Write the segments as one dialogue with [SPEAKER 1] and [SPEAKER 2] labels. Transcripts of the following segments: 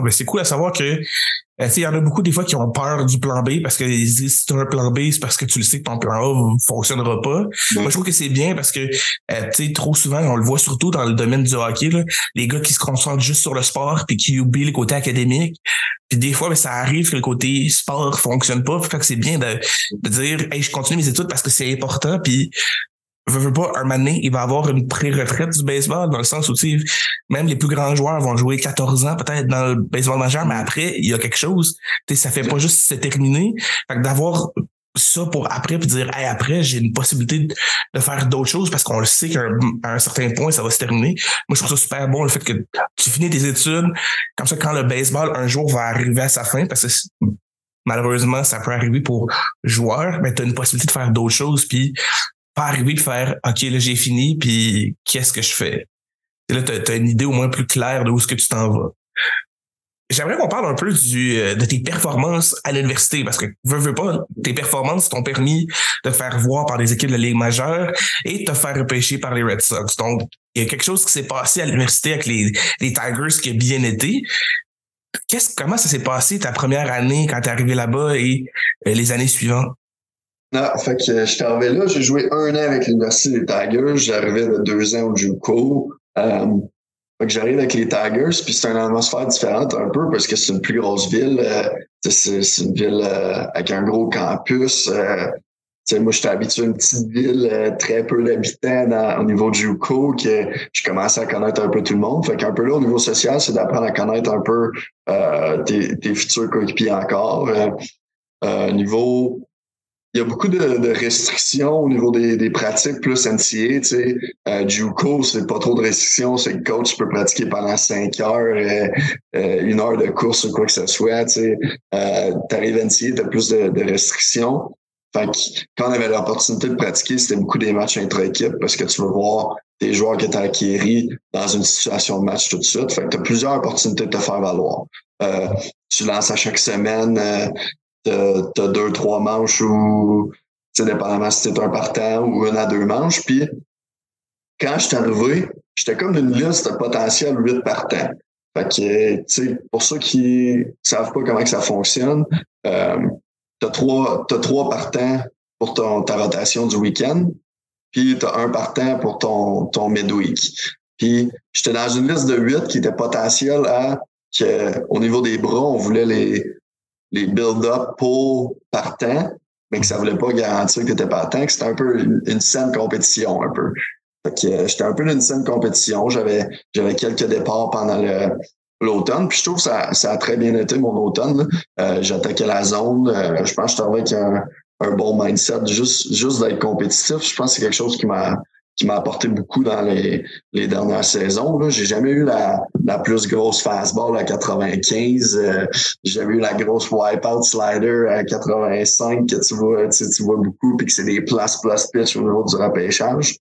[SPEAKER 1] Ah, ben c'est cool à savoir que euh, il y en a beaucoup des fois qui ont peur du plan B parce qu'ils disent si tu as un plan B, c'est parce que tu le sais que ton plan A ne fonctionnera pas. Moi, je trouve que c'est bien parce que euh, tu sais, trop souvent, on le voit surtout dans le domaine du hockey, là, les gars qui se concentrent juste sur le sport puis qui oublient le côté académique. Puis des fois, ben, ça arrive que le côté sport fonctionne pas. Fait que c'est bien de, de dire Hey, je continue mes études parce que c'est important. Puis veux, veux pas, un moment il va avoir une pré-retraite du baseball, dans le sens où, même les plus grands joueurs vont jouer 14 ans peut-être dans le baseball majeur, mais après, il y a quelque chose. sais ça fait pas juste. Fait que d'avoir ça pour après puis dire hey, après j'ai une possibilité de faire d'autres choses parce qu'on le sait qu'à un, certain point ça va se terminer moi je trouve ça super bon le fait que tu finis tes études comme ça quand le baseball un jour va arriver à sa fin parce que malheureusement ça peut arriver pour joueurs mais tu as une possibilité de faire d'autres choses puis pas arriver de faire OK, là, j'ai fini, puis qu'est-ce que je fais? Là, tu as, une idée au moins plus claire de où est-ce que tu t'en vas. J'aimerais qu'on parle un peu du, euh, de tes performances à l'université, parce que veux, veux pas, tes performances t'ont permis de te faire voir par des équipes de la Ligue majeure et de te faire repêcher par les Red Sox. Donc, il y a quelque chose qui s'est passé à l'université avec les, les Tigers qui a bien été. Qu'est-ce, comment ça s'est passé ta première année quand tu es arrivé là-bas et euh, les années suivantes?
[SPEAKER 2] Non, fait que euh, j'étais arrivé là, j'ai joué un an avec l'Université des Tigers, j'arrivais de deux ans au JUCO. Euh, fait que j'arrive avec les Tigers, puis c'est une atmosphère différente un peu parce que c'est une plus grosse ville. Euh, c'est une ville euh, avec un gros campus. Euh, moi, j'étais habitué à une petite ville, très peu d'habitants au niveau du JUCO, que je commençais à connaître un peu tout le monde. Fait qu'un peu là, au niveau social, c'est d'apprendre à connaître un peu tes, tes futurs coéquipiers encore. au niveau il y a beaucoup de, de, restrictions au niveau des, des pratiques plus NCA. Tu sais, euh, Juco, c'est pas trop de restrictions. C'est que coach peut pratiquer pendant cinq heures, euh, euh, une heure de course ou quoi que ce soit. Tu sais, euh, t'arrives NCA, t'as plus de, de, restrictions. Fait que quand on avait l'opportunité de pratiquer, c'était beaucoup des matchs intra-équipe parce que tu veux voir des joueurs qui étaient acquéris dans une situation de match tout de suite. Fait que tu as plusieurs opportunités de te faire valoir. Euh, tu lances à chaque semaine, euh, t'as deux, trois manches ou, dépendamment si c'est un partant ou une à deux manches. Puis, quand je suis arrivé, j'étais comme une liste de potentiel huit partants. Fait que, tu sais, pour ceux qui savent pas comment que ça fonctionne, euh, t'as trois, t'as trois partants pour ton, ta rotation du week-end, puis t'as un partant pour ton, ton midweek. Puis, j'étais dans une liste de huit qui était potentiel à que, au niveau des bras, on voulait les, les build-up pour partant, mais que ça voulait pas garantir que tu étais partant, que c'était un peu une, saine compétition, un peu. Fait que euh, j'étais un peu dans une saine compétition. J'avais j'avais quelques départs pendant l'automne. Puis je trouve que ça, ça a très bien été mon automne. Euh, J'attaquais la zone. Euh, je pense que j'étais avec un, un bon mindset, juste, juste d'être compétitif. Je pense que c'est quelque chose qui m'a qui m'a apporté beaucoup dans les, les dernières saisons. Là. J'ai jamais eu la, la plus grosse fastball à 95. Euh, j'ai jamais eu la grosse wipeout slider à 85 que tu vois, tu, tu vois beaucoup, puis que c'est des places plus pitch au niveau du repêchage.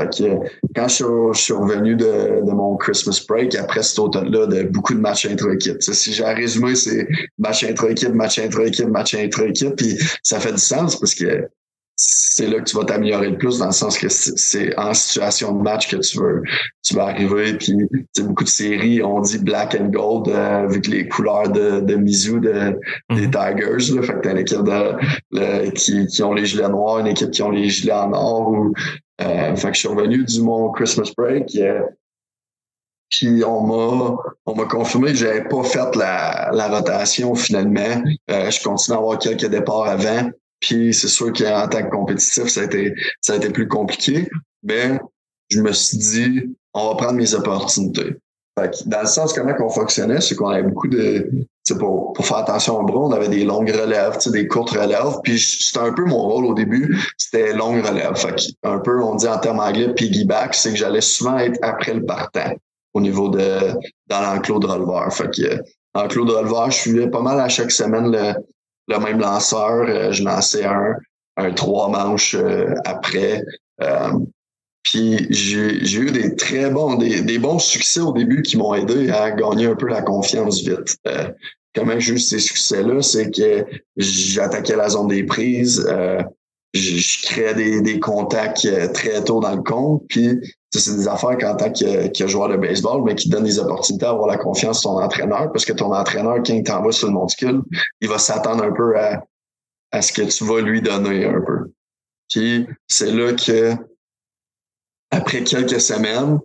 [SPEAKER 2] Fait que quand je, suis revenu de, de, mon Christmas break, après cet automne-là, de beaucoup de matchs intra-équipe. Si j'ai résumé, c'est match intra-équipe, match intra-équipe, match intra-équipe, puis ça fait du sens parce que c'est là que tu vas t'améliorer le plus dans le sens que c'est en situation de match que tu veux tu vas arriver puis beaucoup de séries on dit black and gold euh, avec les couleurs de, de Mizu de, des mhm. Tigers là. fait que t'as une équipe de, qui, qui ont les gilets noirs une équipe qui ont les gilets en or ou euh, fait que je suis revenu du mon Christmas break euh, puis on m'a on m'a confirmé que j'avais pas fait la, la rotation finalement. Euh, je continue à avoir quelques départs avant. Puis c'est sûr qu'en tant que compétitif, ça a été, ça a été plus compliqué. Mais je me suis dit, on va prendre mes opportunités. dans le sens comment on fonctionnait, c'est qu'on avait beaucoup de. Pour, pour faire attention au bras, on avait des longues relèves, des courtes relèves. Puis c'était un peu mon rôle au début, c'était longue relève. Un peu, on dit en termes anglais, piggyback, c'est que j'allais souvent être après le partant au niveau de dans l'enclos de releveur. Fait que enclos de releveur, je suivais pas mal à chaque semaine le, le même lanceur. Euh, je lançais un, un trois manches euh, après. Euh, puis j'ai eu des très bons, des, des, bons succès au début qui m'ont aidé à gagner un peu la confiance vite. comment j'ai eu ces succès-là, c'est que j'attaquais la zone des prises. Je, crée des, des contacts euh, très tôt dans le compte. Puis c'est des affaires qu'en tant que, joueur de baseball, mais qui donnent des opportunités à avoir la confiance de ton entraîneur, parce que ton entraîneur, quand il t'envoie sur le monticule, il va s'attendre un peu à, à ce que tu vas lui donner un peu. Puis c'est là que après quelques semaines,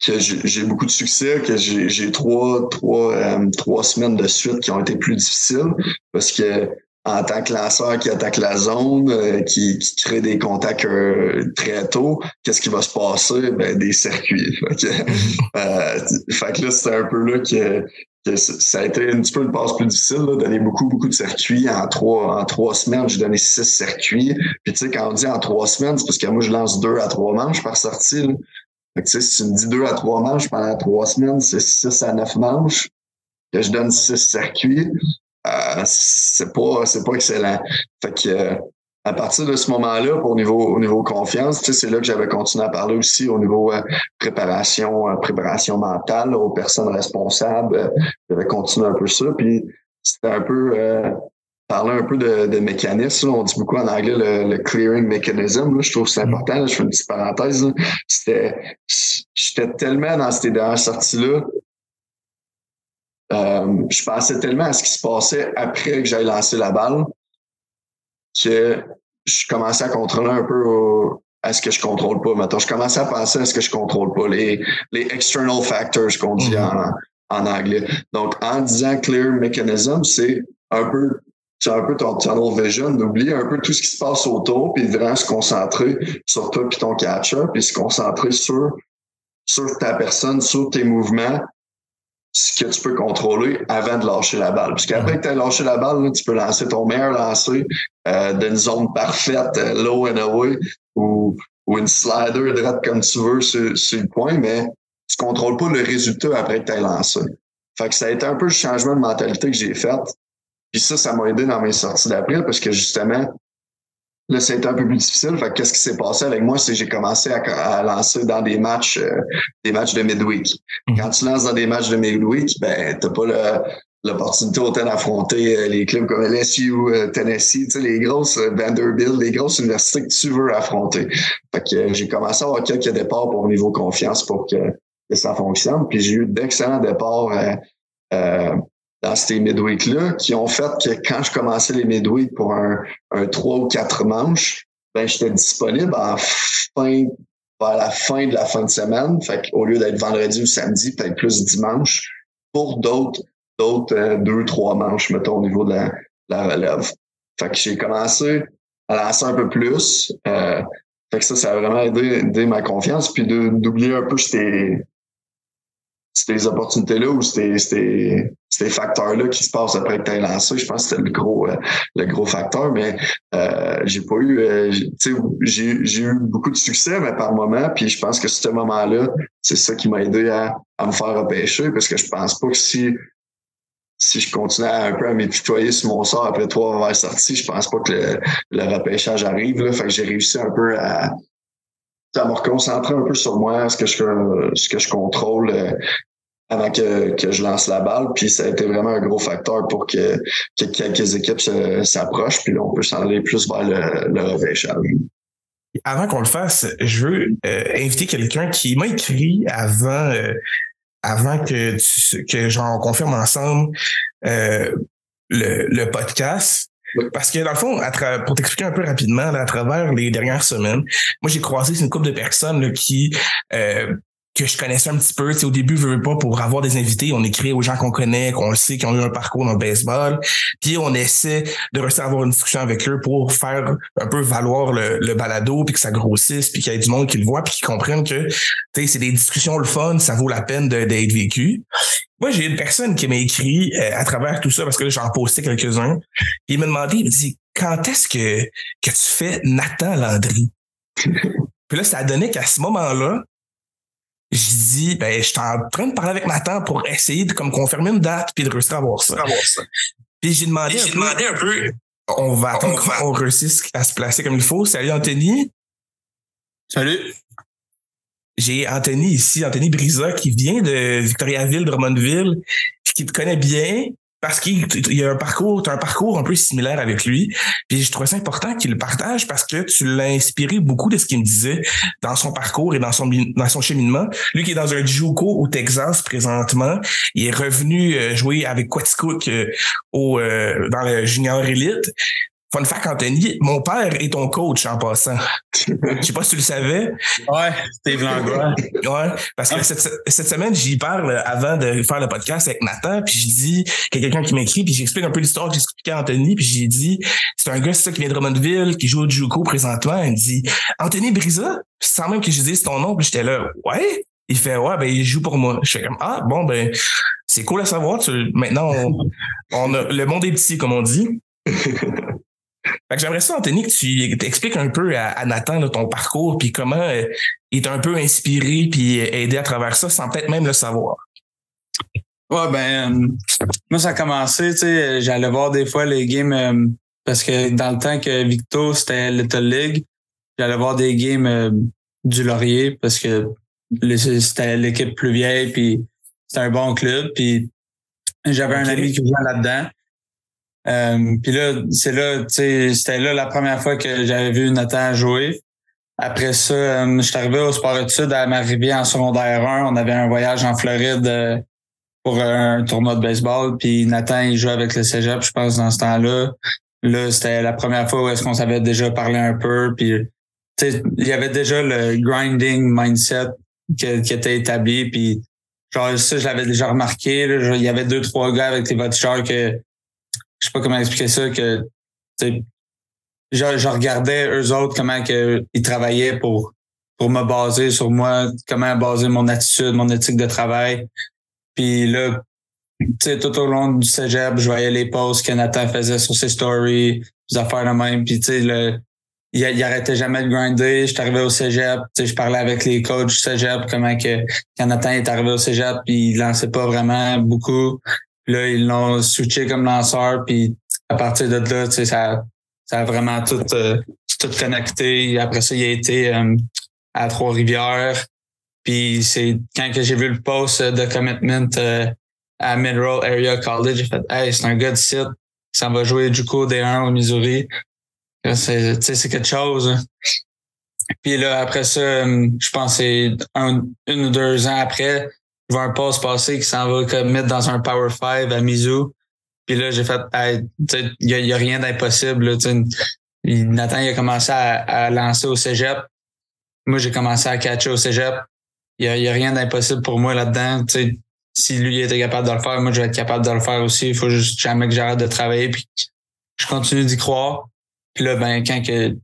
[SPEAKER 2] que j'ai beaucoup de succès, que j'ai trois, trois, euh, trois semaines de suite qui ont été plus difficiles parce que en tant que lanceur qui attaque la zone, euh, qui, qui, crée des contacts euh, très tôt, qu'est-ce qui va se passer? Ben, des circuits. Fait que, là, c'est un peu là que, que, ça a été un petit peu une passe plus difficile, là, donner beaucoup, beaucoup de circuits. En trois, en trois semaines, j'ai donné six circuits. Puis tu sais, quand on dit en trois semaines, c'est parce que moi, je lance deux à trois manches par sortie. Là. Fait que, si tu me dis deux à trois manches pendant trois semaines, c'est six à neuf manches. Que je donne six circuits, euh, c'est pas c'est pas excellent. Fait que euh, à partir de ce moment-là, pour au niveau au niveau confiance, c'est là que j'avais continué à parler aussi au niveau euh, préparation préparation mentale aux personnes responsables. j'avais continué un peu ça, puis c'était un peu parler un peu de, de mécanisme. On dit beaucoup en anglais le, clearing mechanism. Je trouve que c'est mm. important. Je fais une petite parenthèse. C'était, j'étais tellement dans ces dernières sorties-là. Euh, je pensais tellement à ce qui se passait après que j'aille lancer la balle que je commençais à contrôler un peu à ce que je contrôle pas. Maintenant, je commençais à penser à ce que je contrôle pas, les, les external factors qu'on dit mm-hmm. en, en anglais. Donc, en disant clear mechanism, c'est un peu c'est un peu ton tunnel vision, d'oublier un peu tout ce qui se passe autour, puis vraiment se concentrer sur toi puis ton catcher, puis se concentrer sur, sur ta personne, sur tes mouvements, ce que tu peux contrôler avant de lâcher la balle. Parce qu'après que tu as lâché la balle, tu peux lancer ton meilleur lancer euh, d'une zone parfaite, euh, low and away, ou, ou une slider droite comme tu veux sur, sur le point, mais tu contrôles pas le résultat après que tu as lancé. Fait que ça a été un peu le changement de mentalité que j'ai fait. Puis ça, ça m'a aidé dans mes sorties d'après parce que justement, là, c'était un peu plus difficile. Fait qu'est-ce qui s'est passé avec moi, c'est que j'ai commencé à, lancer dans des matchs, euh, des matchs de midweek. Mhm. Quand tu lances dans des matchs de midweek, ben, t'as pas l'opportunité autant d'affronter euh, les clubs comme LSU, euh, Tennessee, tu sais, les grosses Vanderbilt, les grosses universités que tu veux affronter. Fait que j'ai commencé à avoir quelques départs pour niveau confiance pour que, que ça fonctionne. Puis j'ai eu d'excellents départs euh, dans ces midweeks-là qui ont fait que quand je commençais les midweeks pour un, un 3 ou 4 manches, ben j'étais disponible en fin vers la fin de la fin de semaine. Fait qu'au lieu d'être vendredi ou samedi, peut-être plus dimanche, pour d'autres, d'autres euh, deux, trois manches, mettons, au niveau de la, la relève. Fait que j'ai commencé à lancer un peu plus. Euh, fait que ça, ça a vraiment aidé, aidé ma confiance. Puis d'oublier un peu c'était ces opportunités-là ou ces, ces, facteurs-là qui se passent après que tu lancé, je pense que c'était le gros euh, le gros facteur, mais euh, j'ai pas eu euh, j'ai, eu beaucoup de succès, mais par moment, puis je pense que ce moment-là, c'est ça qui m'a aidé à, à me faire repêcher, parce que je pense pas que si si je continuais un peu à m'épitoyer sur mon sort après trois avoir sorti, je pense pas que le, le repêchage arrive. Là. Fait que j'ai réussi un peu à, à me reconcentrer un peu sur moi, ce que je ce que je contrôle euh, avant que, que je lance la balle. Puis ça a été vraiment un gros facteur pour que, que quelques équipes s'approchent. Puis là, on peut s'en aller plus vers le, le repêchage.
[SPEAKER 1] Avant qu'on le fasse, je veux euh, inviter quelqu'un qui m'a écrit avant euh, avant que que j'en confirme ensemble le, le podcast. Parce que dans le fond, pour t'expliquer un peu rapidement, à travers les dernières semaines, moi j'ai croisé une couple de personnes là, qui euh, que je connaissais un petit peu. au début, je veux pas pour avoir des invités, on écrit aux gens qu'on connaît, qu'on le sait, qui ont eu un parcours dans le baseball. Puis on essaie de réussir à avoir une discussion avec eux pour faire un peu valoir le, balado, puis que ça grossisse, puis qu'il y ait du monde qui le voit, puis qui comprenne que c'est des discussions le fun, ça vaut la peine d'être vécu. Moi, j'ai une personne qui m'a écrit euh, à travers tout ça, parce que là, j'en postais quelques-uns. Il m'a demandé, il me dit, quand est-ce que, que tu fais Nathan Landry? puis là, ça a donné qu'à ce moment-là, je dis, ben, je suis en train de parler avec Nathan pour essayer de comme confirmer une date puis de réussir à avoir ça. Puis j'ai demandé, un, demandé peu, un peu. On va attendre qu'on réussisse à se placer comme il faut. Salut Anthony.
[SPEAKER 3] Salut.
[SPEAKER 1] J'ai Anthony ici, Anthony Brisa, qui vient de Victoriaville, Drummondville, qui te connaît bien. Parce qu'il y a un parcours, as un parcours un peu similaire avec lui. Puis je trouvais ça important qu'il le partage parce que tu l'as inspiré beaucoup de ce qu'il me disait dans son parcours et dans son dans son cheminement. Lui qui est dans un JUCO au Texas présentement, il est revenu euh, jouer avec Quetzcook euh, au euh, dans le junior élite. Fun fact, Anthony, mon père est ton coach en passant. Je sais pas si tu le savais.
[SPEAKER 3] Ouais, Steve Langlois.
[SPEAKER 1] ouais, parce que cette, cette semaine, j'y parle avant de faire le podcast avec Nathan, puis je dis qu'il y a quelqu'un qui m'écrit, puis j'explique un peu l'histoire que j'expliquais à Anthony, puis j'ai dit, c'est un gars, c'est ça, qui vient de Drummondville, qui joue au Juco présentement. Il me dit, Anthony Brisa, sans même que je dise ton nom, puis j'étais là, ouais? Il fait, ouais, ben, il joue pour moi. Je fais comme, ah, bon, ben, c'est cool à savoir. maintenant, on, on a, le monde est petit, comme on dit. J'aimerais ça, Anthony, que tu expliques un peu à, Nathan ton parcours, puis comment euh, il est un peu inspiré, puis aidé à travers ça, sans peut-être même le savoir.
[SPEAKER 3] Ouais, ben, euh, moi, ça a commencé, tu sais, j'allais voir des fois les games, euh, parce que dans le temps que Victo, c'était Little League, j'allais voir des games du Laurier, parce que c'était l'équipe plus vieille, puis c'était un bon club, puis j'avais un ami qui jouait là-dedans. Euh, puis là, c'est là, c'était là la première fois que j'avais vu Nathan jouer. Après ça, euh, je suis arrivé au sport études à m'arriver en secondaire 1. On avait un voyage en Floride euh, pour un tournoi de baseball. Puis Nathan, il jouait avec le cégep, je pense, dans ce temps-là. Là, c'était la première fois où est-ce qu'on savait déjà parler un peu. Puis, il y avait déjà le grinding mindset qui, qui était établi. Puis, genre, ça, je l'avais déjà remarqué. il y avait deux, trois gars avec les voitures que je sais pas comment expliquer ça, que je, je regardais eux autres comment que, ils travaillaient pour, pour me baser sur moi, comment baser mon attitude, mon éthique de travail. Puis là, tout au long du cégep, je voyais les posts que Nathan faisait sur ses stories, des affaires de même. Puis tu sais, il, il, arrêtait jamais de grinder. Je suis arrivé au cégep, je parlais avec les coachs du cégep, comment que Nathan est arrivé au cégep, puis il lançait pas vraiment beaucoup. Là, ils l'ont switché comme lanceur, puis à partir de là, tu sais, ça, ça a vraiment tout, euh, tout connecté. Après ça, il a été euh, à Trois-Rivières. Puis c'est quand que j'ai vu le post de commitment euh, à Mineral Area College, j'ai fait Hey, c'est un gars de site, ça va jouer du coup D1 au Missouri. C'est, c'est quelque chose. Hein. Puis là, après ça, je pense c'est un, une ou deux ans après, je vois un poste passer qui s'en va comme mettre dans un Power 5 à Mizzou. Puis là, j'ai fait, il n'y a, y a, rien d'impossible. Nathan, il a commencé à, lancer au cégep. Moi, j'ai commencé à catcher au cégep. Il n'y a, y a, rien d'impossible pour moi là-dedans. Si lui était capable de le faire, moi, je vais être capable de le faire aussi. Il faut juste jamais que j'arrête de travailler. Puis je continue d'y croire. Puis là, ben, quand que,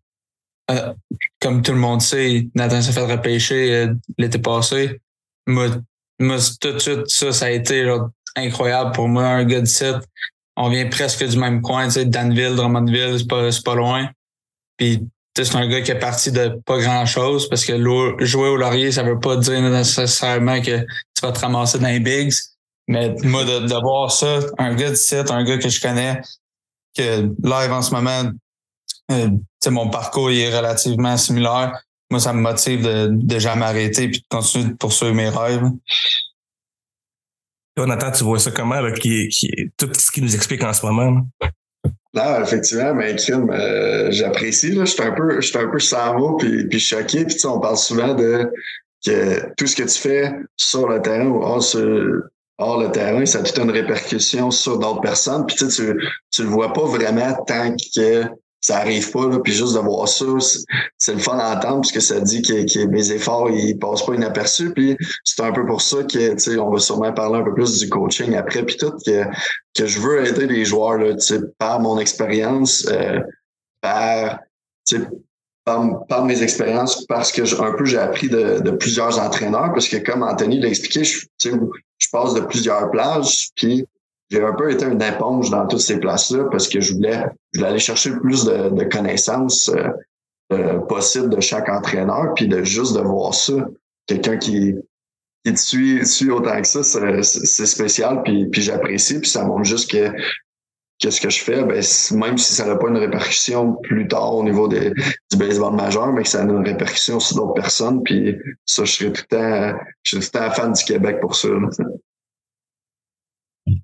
[SPEAKER 3] euh, comme tout le monde sait, Nathan s'est fait repêcher euh, l'été passé. Moi, moi, tout de suite, ça, ça a été incroyable pour moi, un gars de site. On vient presque du même coin, tu sais, Danville, Drummondville, c'est pas, pas loin. Puis c'est un gars qui est parti de pas grand chose parce que jouer au laurier, ça veut pas dire nécessairement que tu vas te ramasser dans les bigs. Mais moi, de, de voir ça, un gars de site, un gars que je connais, que live en ce moment, euh, mon parcours il est relativement similaire moi, ça me motive de, de jamais arrêter puis de continuer de poursuivre mes rêves.
[SPEAKER 1] Nathan, tu vois ça comment, là, qui, qui, tout ce qu'il nous explique en ce moment?
[SPEAKER 2] Non, effectivement, mais Kim, euh, j'apprécie. Je suis un peu, je un peu sans mots puis, puis choqué. Puis on parle souvent de que tout ce que tu fais sur le terrain ou hors, sur, hors le terrain, ça a toute une répercussion sur d'autres personnes. Puis tu, tu le vois pas vraiment tant que ça arrive pas, là, puis juste de voir ça, c'est le fun d'entendre, puisque ça dit que, mes efforts, ils passent pas inaperçus, puis c'est un peu pour ça que, tu sais, on va sûrement parler un peu plus du coaching après, puis tout, que, que je veux aider les joueurs, là, par mon expérience, euh, par, par, par, mes expériences, parce que un peu j'ai appris de, de, plusieurs entraîneurs, parce que comme Anthony l'a expliqué, je, je passe de plusieurs plages, puis j'ai un peu été une éponge dans toutes ces places-là parce que je voulais, je voulais aller chercher le plus de, de connaissances euh, euh, possibles de chaque entraîneur, puis de juste de voir ça. Quelqu'un qui, qui te suit, suit autant que ça, c'est spécial, puis, puis j'apprécie, puis ça montre juste que qu'est-ce que je fais, ben, même si ça n'a pas une répercussion plus tard au niveau des, du baseball majeur, mais que ça a une répercussion sur d'autres personnes, puis ça, je serais tout le temps, je serais tout le temps fan du Québec pour ça.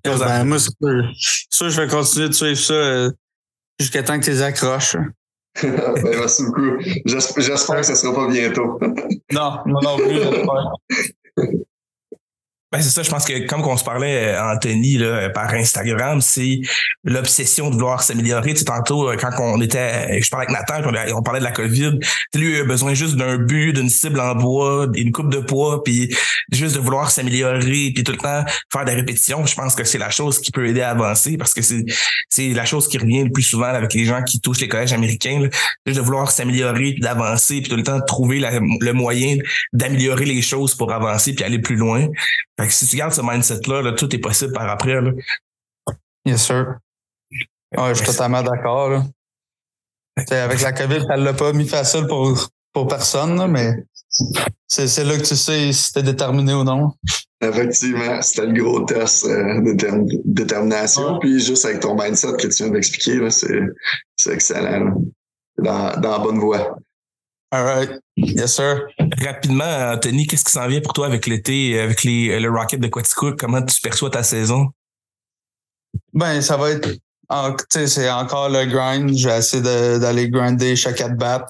[SPEAKER 3] Ben, moi, ça, je vais continuer de suivre ça euh, jusqu'à temps que tu les accroches.
[SPEAKER 2] ben, merci beaucoup. J'espère que ce ne sera pas bientôt.
[SPEAKER 3] non, non, non plus, j'espère.
[SPEAKER 1] Ben c'est ça, je pense que comme on se parlait, euh, Anthony, là, par Instagram, c'est l'obsession de vouloir s'améliorer. Tu sais, tantôt, euh, quand on était, je parlais avec Nathan, on parlait de la COVID, lui a besoin juste d'un but, d'une cible en bois, d'une coupe de poids, puis juste de vouloir s'améliorer, puis tout le temps faire des répétitions. Je pense que c'est la chose qui peut aider à avancer parce que c'est c'est la chose qui revient le plus souvent avec les gens qui touchent les collèges américains, là, juste de vouloir s'améliorer, puis d'avancer, puis tout le temps trouver le moyen d'améliorer les choses pour avancer puis aller plus loin. Fait que si tu gardes ce mindset-là, tout est possible par après. Là.
[SPEAKER 3] Yes, sir. je suis totalement d'accord. Avec la COVID, ça l'a pas mis facile pour, pour personne, mais c'est là que tu sais si t'es déterminé ou non.
[SPEAKER 2] Effectivement, c'était le gros test euh, de détermination. Puis juste avec ton mindset que tu viens d'expliquer, c'est excellent. Dans, dans la bonne voie.
[SPEAKER 3] All right. Yes, sir.
[SPEAKER 1] Rapidement, Anthony, qu'est-ce qui s'en vient pour toi avec l'été, avec les, le Rocket de Quaticook? Comment tu perçois ta saison?
[SPEAKER 3] Ben, ça va être c'est encore le grind. Je vais essayer d'aller grinder chaque at-bat.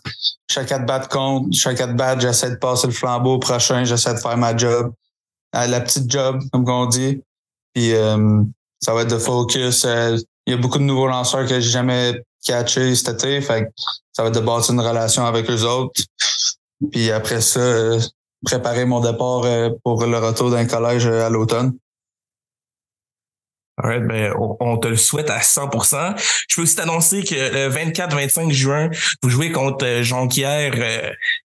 [SPEAKER 3] Chaque at-bat compte. Chaque at-bat, j'essaie de passer le flambeau au prochain. J'essaie de faire ma job. Euh, la petite job, comme on dit. Puis euh, ça va être de focus. Euh, il y a beaucoup de nouveaux lanceurs que j'ai jamais catché cet. Fait ça va être de bâtir une relation avec eux autres. Puis après ça, euh, préparer mon départ euh, pour le retour d'un collège euh, à l'automne.
[SPEAKER 1] Alright, ben, on, te le souhaite à 100%. Je peux aussi t'annoncer que le 24-25 juin, vous jouez contre Jonquière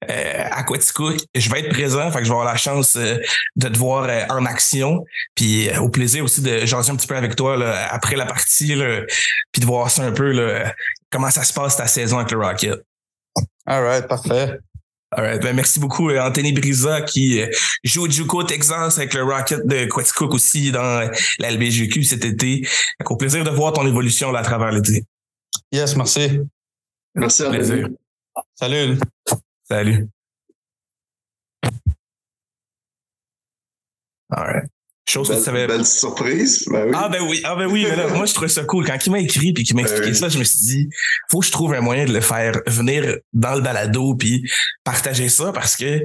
[SPEAKER 1] euh, à Quaticook. Je vais être présent, fait que je vais avoir la chance de te voir en action. Puis au plaisir aussi de jaser un petit peu avec toi là, après la partie, là, puis de voir ça un peu là, comment ça se passe ta saison avec le Rocket.
[SPEAKER 3] All right, parfait.
[SPEAKER 1] All right, ben merci beaucoup euh, Anthony Brisa qui euh, joue au Juco Texas avec le Rocket de Quaticook aussi dans la LBGQ cet été. Au plaisir de voir ton évolution là à travers l'été.
[SPEAKER 3] Yes, merci.
[SPEAKER 2] Merci à plaisir.
[SPEAKER 3] Salut.
[SPEAKER 1] Salut. All right.
[SPEAKER 2] Chose belle, que tu savais. Belle surprise. Ben oui.
[SPEAKER 1] Ah ben oui, ah ben oui, mais là, moi je trouvais ça cool. Quand il m'a écrit puis qu'il m'a expliqué ben ça, je me suis dit, faut que je trouve un moyen de le faire venir dans le balado puis partager ça parce que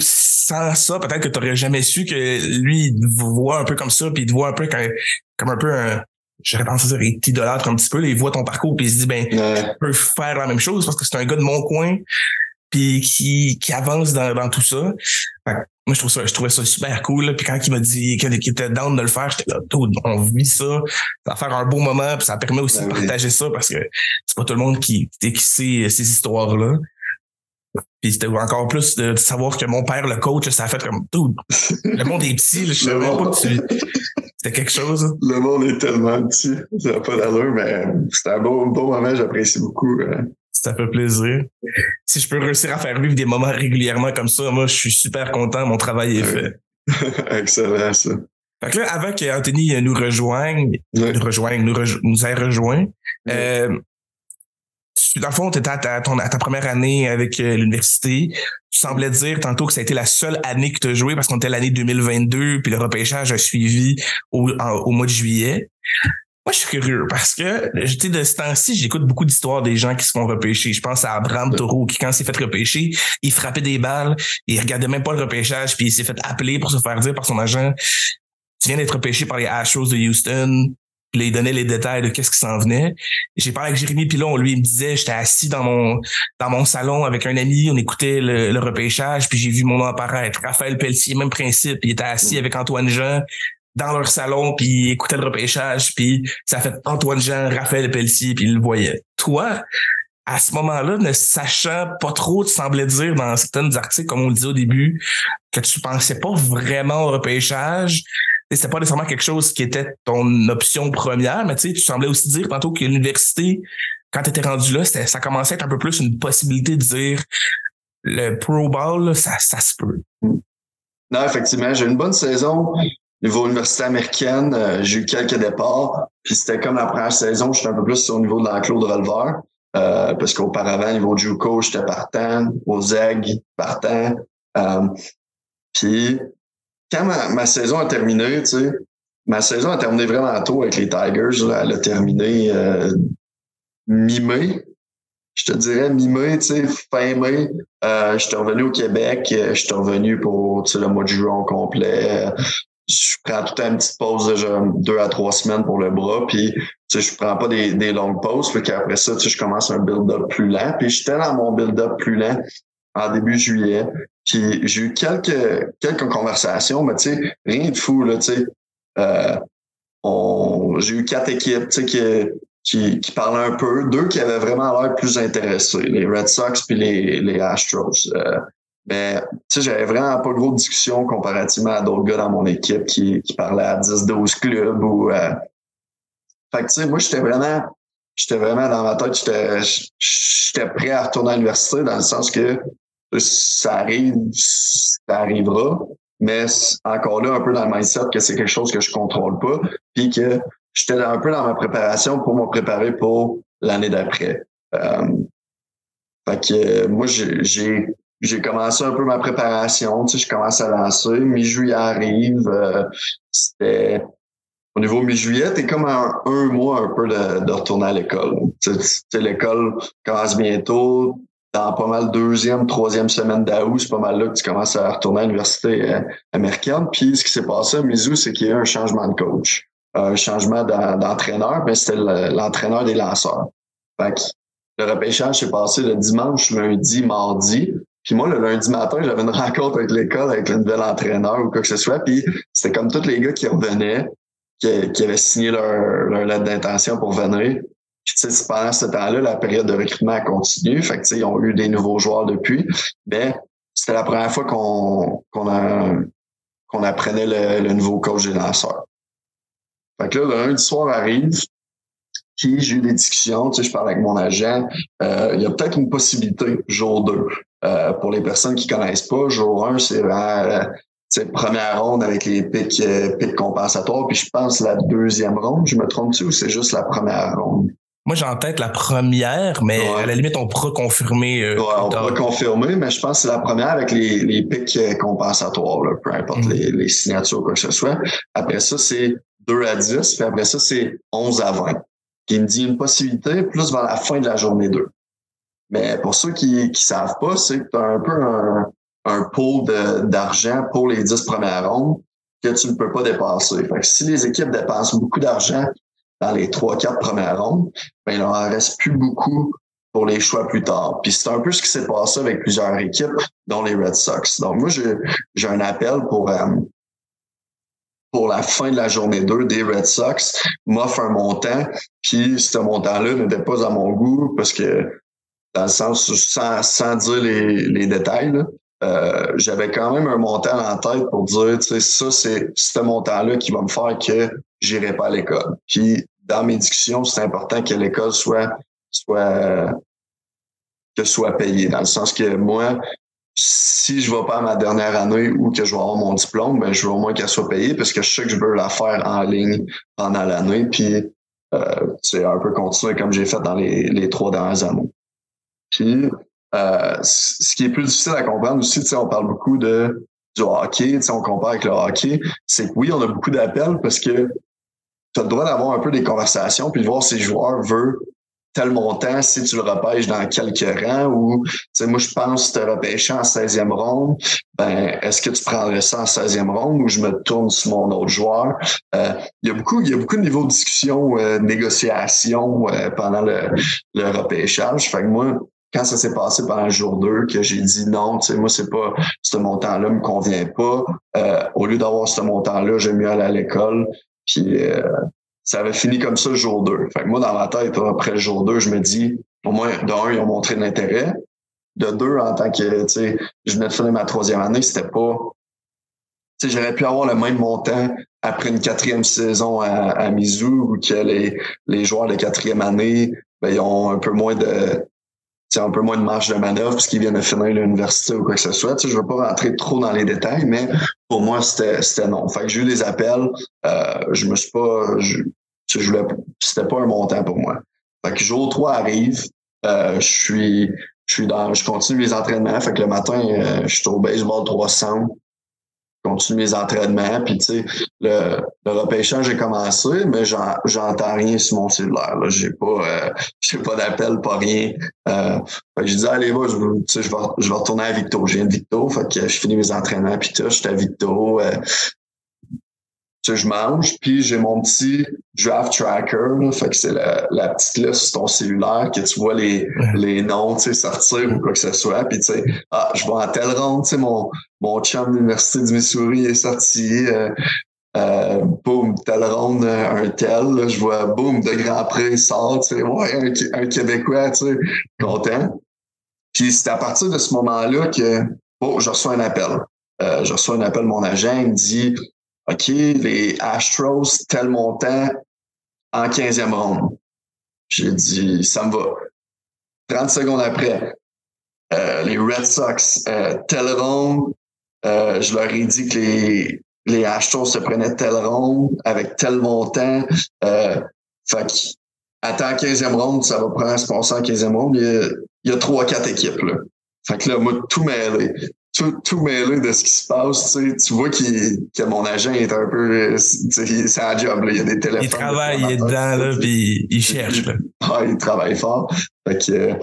[SPEAKER 1] sans ça, peut-être que tu n'aurais jamais su que lui, il te voit un peu comme ça, puis il te voit un peu comme, comme un peu un, j'aurais pensé dire, il t'idolâtre un petit peu, là, il voit ton parcours, puis il se dit, ben, ouais. peut faire la même chose parce que c'est un gars de mon coin, puis qui, qui avance dans, dans tout ça. moi, je trouve ça, je trouvais ça super cool. Puis quand il m'a dit qu'il était down de le faire, j'étais là, on vit ça. Ça va faire un beau moment, puis ça permet aussi ben de partager ça parce que c'est pas tout le monde qui, qui sait ces histoires-là. Puis c'était encore plus de, savoir que mon père, le coach, ça a fait comme tout. Le monde est petit, je savais pas que tu. C'était quelque chose.
[SPEAKER 2] Le monde est tellement petit. Ça n'a pas d'allure, mais c'était un beau, beau moment, j'apprécie beaucoup.
[SPEAKER 1] Ça fait plaisir. Si je peux réussir à faire vivre des moments régulièrement comme ça, moi, je suis super content. Mon travail est fait.
[SPEAKER 2] Excellent, ça.
[SPEAKER 1] Fait que là, avant qu'Anthony nous rejoigne, nous rejoigne, nous, nous ait rejoint, euh, dans le fond, tu étais à ta, ta, première année avec euh, l'université. Tu semblais dire tantôt que ça a été la seule année que tu as joué parce qu'on était l'année 2022, puis le repêchage a suivi au, au mois de juillet. Moi, je suis curieux parce que, j'étais de ce temps-ci, j'écoute beaucoup d'histoires des gens qui se font repêcher. Je pense à Abraham Taureau qui, quand il s'est fait repêcher, il frappait des balles, il regardait même pas le repêchage, puis il s'est fait appeler pour se faire dire par son agent, tu viens d'être repêché par les Astros de Houston, puis il donnait les détails de qu'est-ce qui s'en venait. J'ai parlé avec Jérémy Pilon, lui il me disait, j'étais assis dans mon dans mon salon avec un ami, on écoutait le, repêchage, puis j'ai vu mon nom apparaître. Raphaël Pelletier, même principe, il était assis avec Antoine Jean, dans leur salon, puis écoutait le repêchage, puis ça fait Antoine Jean, Raphaël Pelletier, puis il le voyait. Toi, à ce moment-là, ne sachant pas trop, tu semblais dire dans certains articles, comme on le disait au début, que tu pensais pas vraiment au repêchage. C'était pas nécessairement quelque chose qui était ton option première, mais tu semblais aussi dire tantôt que l'université, quand tu étais rendu là, ça commençait à être un peu plus une possibilité de dire le Pro Bowl, ça, ça se peut.
[SPEAKER 2] Non, effectivement, j'ai une bonne saison niveau université américaine, euh, j'ai eu quelques départs. Puis c'était comme la première saison, j'étais un peu plus au niveau de l'enclos de releveur. Euh, parce qu'auparavant, niveau de JUCO, j'étais partant, au ZEG, partant. Euh, puis quand ma, saison a terminé, tu sais, ma saison a terminé vraiment tôt avec les Tigers. Elle a terminé euh, mi-mai. Je te dirais mi-mai, tu sais, fin mai. Euh, j'étais revenu au Québec. Euh, j'étais revenu pour le mois de juin complet. Je prends tout une petite pause de deux à trois semaines pour le bras. Puis tu sais, je prends pas des, des longues pauses. Puis après ça, tu sais, je commence un build-up plus lent. Puis j'étais dans mon build-up plus lent en début juillet. Puis j'ai eu quelques quelques conversations, mais tu sais, rien de fou, là, tu sais. Euh, j'ai eu quatre équipes tu sais, qui, qui, qui parlaient un peu, deux qui avaient vraiment l'air plus intéressés, les Red Sox puis les, les Astros. Euh, mais tu sais, j'avais vraiment pas gros de discussion comparativement à d'autres gars dans mon équipe qui, qui parlaient à 10-12 clubs ou euh... Fait que tu sais, moi j'étais vraiment j'étais vraiment dans ma tête, j'étais j'étais prêt à retourner à l'université dans le sens que ça arrive, ça arrivera mais encore là, un peu dans le mindset que c'est quelque chose que je contrôle pas, puis que j'étais un peu dans ma préparation pour me préparer pour l'année d'après. Euh, fait que moi, j'ai j'ai commencé un peu ma préparation, tu sais, je commence à lancer, mi-juillet arrive, euh, c'était au niveau mi-juillet, t'es comme un, un mois un peu de, retourner à l'école. Tu sais, l'école commence bientôt, dans pas mal deuxième, troisième semaine d'août, c'est pas mal là que tu commences à retourner à l'université euh, américaine. Puis ce qui s'est passé à Mizzou, c'est qu'il y a eu un changement de coach, un changement d'entraîneur, mais c'était l'entraîneur des lanceurs. Fait que le repêchage s'est passé le dimanche, lundi, mardi. Puis moi, le lundi matin, j'avais une rencontre avec l'école, avec le nouvel entraîneur ou quoi que ce soit. Puis c'était comme tous les gars qui revenaient, qui, avaient signé leur, lettre d'intention pour venir. Puis, pendant ce temps-là, la période de recrutement a continué. Fait que, ils ont eu des nouveaux joueurs depuis. Mais c'était la première fois qu'on qu'on apprenait le, nouveau coach des lanceurs. Fait que là, le lundi soir arrive, puis j'ai eu des discussions, tu sais, je parle avec mon agent. Euh, il y a peut-être une possibilité, jour 2. Euh, pour les personnes qui connaissent pas, jour 1, c'est vraiment euh, première ronde avec les pics, euh, pics compensatoires. Puis je pense la deuxième ronde, je me trompe-tu ou c'est juste la première ronde?
[SPEAKER 1] Moi, j'ai en tête la première, mais à la limite, on pourra confirmer.
[SPEAKER 2] Euh, on pourra confirmer, mais je pense que c'est la première avec les, les pics euh, compensatoires, là, peu importe les, les, signatures ou quoi que ce soit. Après ça, c'est 2 à 10, puis après ça, c'est 11 à 20. Qui me dit une possibilité plus vers la fin de la journée 2. Mais pour ceux qui ne savent pas, c'est que tu as un peu un, un pool d'argent pour les 10 premières rondes que tu ne peux pas dépasser. Fait que si les équipes dépensent beaucoup d'argent dans les trois, quatre premières rondes, ben, il en reste plus beaucoup pour les choix plus tard. Puis c'est un peu ce qui s'est passé avec plusieurs équipes, dont les Red Sox. Donc moi, j'ai un appel pour euh, pour la fin de la journée 2 des Red Sox, m'offre un montant, puis ce montant-là n'était pas à mon goût parce que dans le sens, sans, sans dire les, les détails, euh, j'avais quand même un montant en tête pour dire, tu sais, ça, c'est ce montant-là qui va me faire que j'irai pas à l'école. Puis dans mes discussions, c'est important que l'école soit soit que soit payée. Dans le sens que moi, si je vais pas à ma dernière année ou que je vais avoir mon diplôme, ben je veux au moins qu'elle soit payée parce que je sais que je veux la faire en ligne pendant l'année. Puis euh, c'est un peu continuer comme j'ai fait dans les, les trois dernières années. Puis euh, ce qui est plus difficile à comprendre aussi, on parle beaucoup de du hockey, on compare avec le hockey, c'est que oui, on a beaucoup d'appels parce que tu as le droit d'avoir un peu des conversations puis de voir si le joueur veut tel montant si tu le repêches dans quelques rangs ou moi je pense que tu repêché en 16e ronde, ben est-ce que tu prendrais ça en 16e ronde ou je me tourne sur mon autre joueur? Euh, il y a beaucoup, il y a beaucoup de niveaux de discussion, euh, négociation euh, pendant le, le repêchage. Fait que moi, quand ça s'est passé pendant le jour 2, que j'ai dit non, tu sais, moi, c'est pas, ce montant-là me convient pas. au lieu d'avoir ce montant-là, j'aime mieux aller à l'école. Puis euh, ça avait fini comme ça le jour 2. Fait que moi, dans ma tête, après le jour 2, je me dis, au moins, d'un, ils ont montré de l'intérêt. De deux, en tant que, tu sais, je venais de finir ma troisième année, c'était pas... Tu sais, j'aurais pu avoir le même montant après une quatrième saison à, à Mizzou, où que les, les joueurs de quatrième année, ben, ils ont un peu moins de un peu moins de marge de manœuvre parce qu'ils viennent de finir l'université ou quoi que ce soit. Tu sais, je veux pas rentrer trop dans les détails, mais pour moi, c'était, non. Fait que j'ai eu des appels. Euh, je me suis pas. Je, je voulais. C'était pas un montant pour moi. Fait que jour 3 arrive. Euh, je suis. Je suis dans. Je continue les entraînements. Fait que le matin, euh, je suis au baseball 300. Continue mes entraînements. Puis, tu sais, le, le repêchage, j'ai commencé, mais j'entends rien sur mon cellulaire. Là. J'ai pas, euh, j'ai pas d'appel, pas rien. Euh, j'ai dit, allez, moi, je, je, vais, je vais retourner à Victo. Je viens de Victo. Fait que je finis mes entraînements, puis tout. J'étais à Victo. Euh, je mange, puis j'ai mon petit draft tracker, fait que c'est la, la, petite liste sur ton cellulaire que tu vois les, les noms, tu sais, sortir ou quoi que ce soit, puis tu sais, ah, je vais en telle ronde, tu sais, mon, mon chum de l'Université du Missouri est sorti, euh, euh, boum, telle ronde, un tel, je vois, boum, de Grand Prix sort, tu sais, ouais, un, un Québécois, tu sais, content. Puis c'est à partir de ce moment-là que, oh, je reçois un appel. Euh, je reçois un appel, mon agent, il me dit, OK, les Astros, tel montant en 15e ronde. J'ai dit, ça me va. 30 secondes après, euh, les Red Sox, euh, tel ronde, euh, je leur ai dit que les, les Astros se prenaient tel ronde avec tel montant. Euh, fait que, attends 15e ronde, ça va prendre ce en 15e ronde. Il y a, il y a 3-4 équipes. Là. Fait que là, moi, tout mêlé tout, tout mêlé de ce qui se passe. Tu, sais, tu vois que mon agent est un peu. C'est un job, là. il y a des téléphones.
[SPEAKER 1] Il travaille, il est dedans, là, puis il cherche. Là.
[SPEAKER 2] Ah, il travaille fort. Fait que,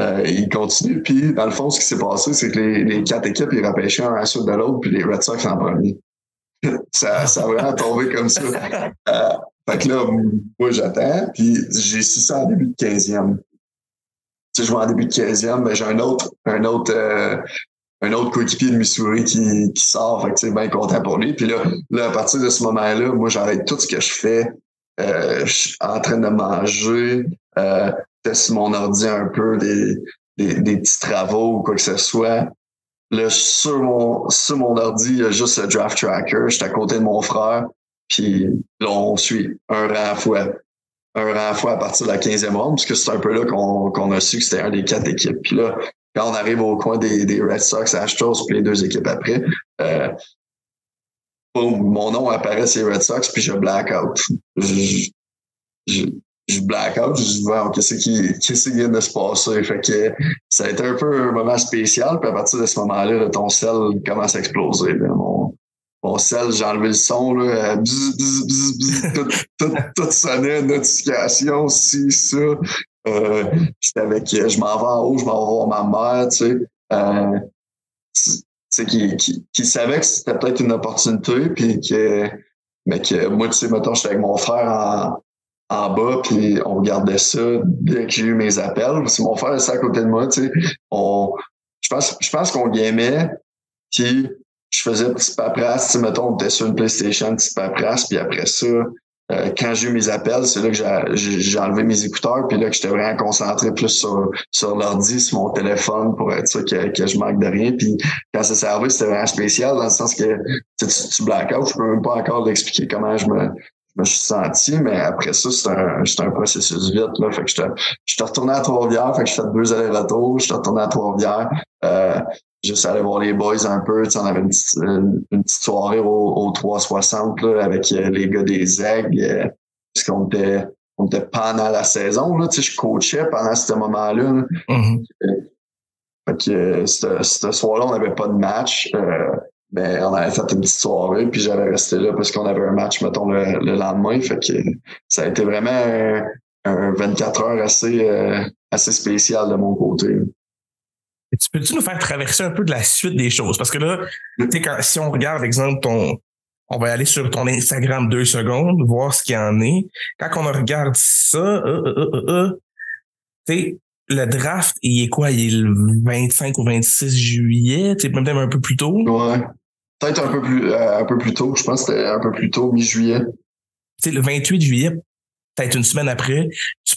[SPEAKER 2] euh, il continue. Puis, dans le fond, ce qui s'est passé, c'est que les, les quatre équipes, ils repêchaient un à la suite de l'autre, puis les Red Sox en premier. ça, ça a vraiment tombé comme ça. Euh, fait que là, moi, j'attends, puis j'ai su ça en début de 15e. Tu sais, je vois en début de 15e, mais j'ai un autre, un autre euh, un autre coéquipier de Missouri qui, qui sort. Fait que c'est bien content pour lui. Puis là, là, à partir de ce moment-là, moi, j'arrête tout ce que je fais. Euh, je suis en train de manger, euh, teste mon ordi un peu, des, des, petits travaux ou quoi que ce soit. Là, sur mon, sur mon ordi, il y a juste le draft tracker. Je suis à côté de mon frère. Puis là, on suit un rang à fois. Un rang à fois à partir de la 15e ronde, parce que c'est un peu là qu'on qu'on a su que c'était un des quatre équipes. Puis là, quand on arrive au coin des, Red Sox, Astros, puis les deux équipes après, euh, mon nom apparaît sur les Red Sox, puis je blackout. Je, je, je blackout, je dis, wow, qu'est-ce qui, vient de se passer? Fait que ça a été un peu un moment spécial, puis à partir de ce moment-là, ton sel commence à exploser. Mon, sel, j'ai enlevé le son, tout, tout, tout sonnait, notification, si, ça. Euh, avec, je m'en vais en haut, je m'en vais voir ma mère, tu sais. Euh, qui, qui, qui, savait que c'était peut-être une opportunité, puis que, mais que moi, tu sais, mettons, j'étais avec mon frère en, en bas, puis on regardait ça dès que j'ai eu mes appels. Parce mon frère est à côté de moi, tu sais. On, je pense, je pense qu'on gamait, puis je faisais petit paperasse, tu sais, mettons, on était sur une PlayStation, petit paperasse, puis après ça, euh, quand j'ai eu mes appels, c'est là que j'ai enlevé mes écouteurs, puis là que j'étais vraiment concentré plus sur, sur l'ordi, sur mon téléphone pour être sûr que, que je manque de rien. Puis quand ça s'est arrivé, c'était vraiment spécial dans le sens que tu, tu blackout, je peux même pas encore l'expliquer comment je me, je me suis senti, mais après ça, c'est un, un processus vite. Là. Fait que je te retourné à Trois-Rivières, fait que je fais deux allers-retours, je suis retourné à Trois-Rivières. Euh, juste aller voir les boys un peu. On avait une petite, une petite soirée au, au 360 là, avec euh, les gars des aigles. Euh, parce qu'on était, on était pendant la saison. Là, je coachais pendant ce moment-là. Mm-hmm. Fait que ce soir-là, on n'avait pas de match. Euh, ben, on avait fait une petite soirée, puis j'allais rester là parce qu'on avait un match, mettons, le, le, lendemain. Fait que ça a été vraiment un, un 24 heures assez, euh, assez spécial de mon côté.
[SPEAKER 1] Tu peux-tu nous faire traverser un peu de la suite des choses? Parce que là, quand, si on regarde, exemple, ton, on va aller sur ton Instagram deux secondes, voir ce qu'il y en est. Quand on regarde ça, euh, euh, euh, le draft, il est quoi? Il est le 25 ou 26 juillet, même un peu plus tôt?
[SPEAKER 2] Ouais. Peut-être un peu plus un peu plus tôt, je pense que c'était un peu plus tôt, mi-juillet.
[SPEAKER 1] le 28 juillet, peut-être une semaine après,